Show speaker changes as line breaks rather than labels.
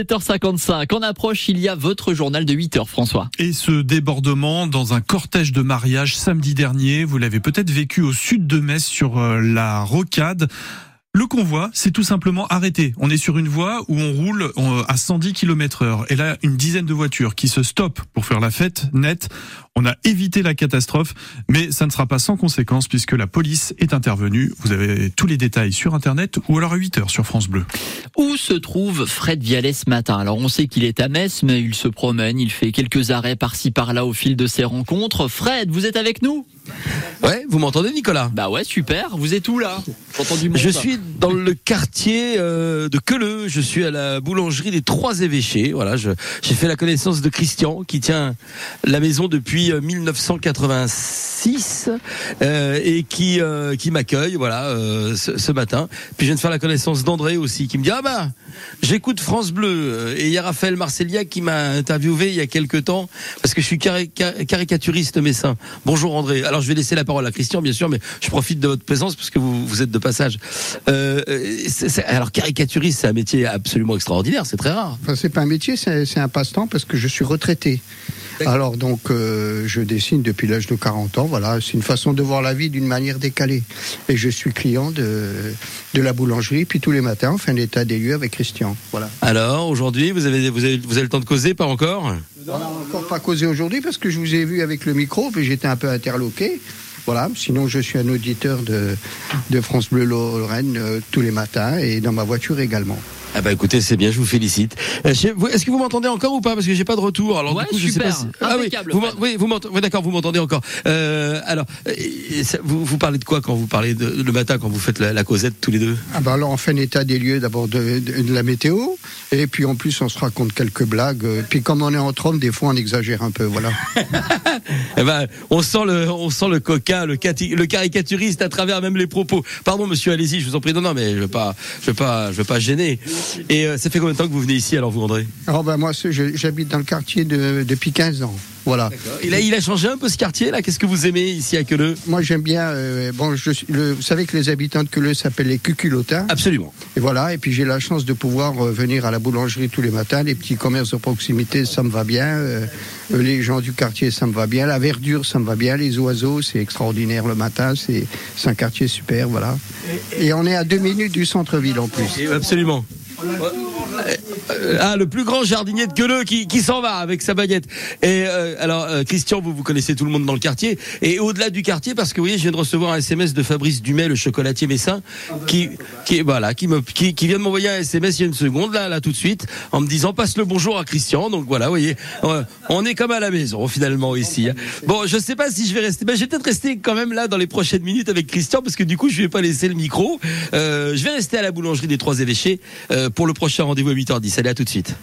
7h55, en approche, il y a votre journal de 8h, François.
Et ce débordement dans un cortège de mariage samedi dernier, vous l'avez peut-être vécu au sud de Metz sur euh, la rocade. Le convoi s'est tout simplement arrêté. On est sur une voie où on roule à 110 km heure. Et là, une dizaine de voitures qui se stoppent pour faire la fête nette. On a évité la catastrophe, mais ça ne sera pas sans conséquence puisque la police est intervenue. Vous avez tous les détails sur Internet ou alors à 8 heures sur France Bleu.
Où se trouve Fred Vialet ce matin? Alors on sait qu'il est à Metz, mais il se promène, il fait quelques arrêts par-ci par-là au fil de ses rencontres. Fred, vous êtes avec nous?
Ouais, vous m'entendez Nicolas?
Bah ouais, super. Vous êtes où là?
Du Je suis dans le quartier euh, de Queuleux. Je suis à la boulangerie des Trois Évêchés. Voilà, j'ai fait la connaissance de Christian qui tient la maison depuis 1986 euh, euh, et qui euh, qui m'accueille. Voilà, euh, ce, ce, matin. Puis je viens de faire la connaissance d'André aussi qui me dit ah bah j'écoute France Bleu et il y a Raphaël Marcellia qui m'a interviewé il y a quelques temps parce que je suis caricaturiste messin. Bonjour André. Alors je vais laisser la parole à Christian bien sûr, mais je profite de votre présence parce que vous vous êtes de passage. Euh, alors caricaturiste, c'est un métier absolument extraordinaire, c'est très rare.
Enfin, c'est pas un métier, c'est un passe-temps parce que je suis retraité. Alors donc euh, je dessine depuis l'âge de 40 ans. Voilà, c'est une façon de voir la vie d'une manière décalée. Et je suis client de, de la boulangerie, puis tous les matins on fait un état des lieux avec Christian. Voilà.
Alors aujourd'hui vous avez, vous avez vous avez le temps de causer, pas encore
On n'a encore pas causé aujourd'hui parce que je vous ai vu avec le micro, puis j'étais un peu interloqué. Voilà, sinon je suis un auditeur de, de France Bleu Lorraine euh, tous les matins et dans ma voiture également.
Ah bah écoutez, c'est bien, je vous félicite. Euh, est-ce que vous m'entendez encore ou pas Parce que j'ai pas de retour.
Alors
ouais,
du coup, super.
je sais pas Ah oui, vous oui, vous m'entendez. d'accord, vous m'entendez encore. Euh, alors, euh, vous, vous parlez de quoi quand vous parlez de, le matin quand vous faites la, la causette tous les deux
Ah bah alors on fait un état des lieux d'abord de, de, de, la météo et puis en plus on se raconte quelques blagues. Puis comme on est entre hommes, des fois on exagère un peu, voilà.
eh ben, on sent le, on sent le coquin, le, le caricaturiste à travers même les propos. Pardon, monsieur, allez-y, je vous en prie. Non, non, mais je veux pas, je veux pas, je veux pas gêner. Et euh, ça fait combien de temps que vous venez ici alors vous André?
Alors ben moi j'habite dans le quartier de, depuis 15 ans. Voilà.
Il a, il a changé un peu ce quartier là? Qu'est-ce que vous aimez ici à Queuleux
Moi j'aime bien. Euh, bon, je, le, vous savez que les habitants de Queuleux s'appellent les cuculotins.
Absolument.
Et voilà. Et puis j'ai la chance de pouvoir euh, venir à la boulangerie tous les matins. Les petits commerces de proximité, ça me va bien. Euh, les gens du quartier, ça me va bien. La verdure, ça me va bien. Les oiseaux, c'est extraordinaire le matin. C'est un quartier super, voilà. Et on est à deux minutes du centre-ville en plus.
Absolument. Ah, le plus grand jardinier de Queuleux qui, qui s'en va avec sa baguette. Et euh, alors, euh, Christian, vous, vous connaissez tout le monde dans le quartier. Et au-delà du quartier, parce que vous voyez, je viens de recevoir un SMS de Fabrice Dumais, le chocolatier messin, qui, qui, voilà, qui, me, qui, qui vient de m'envoyer un SMS il y a une seconde, là, là, tout de suite, en me disant passe le bonjour à Christian. Donc voilà, vous voyez, on est comme à la maison, finalement, ici. Hein. Bon, je sais pas si je vais rester. Ben, je vais peut-être rester quand même là dans les prochaines minutes avec Christian, parce que du coup, je vais pas laisser le micro. Euh, je vais rester à la boulangerie des Trois Évêchés euh, pour le prochain rendez-vous à 8h10. Allez, à tout de suite.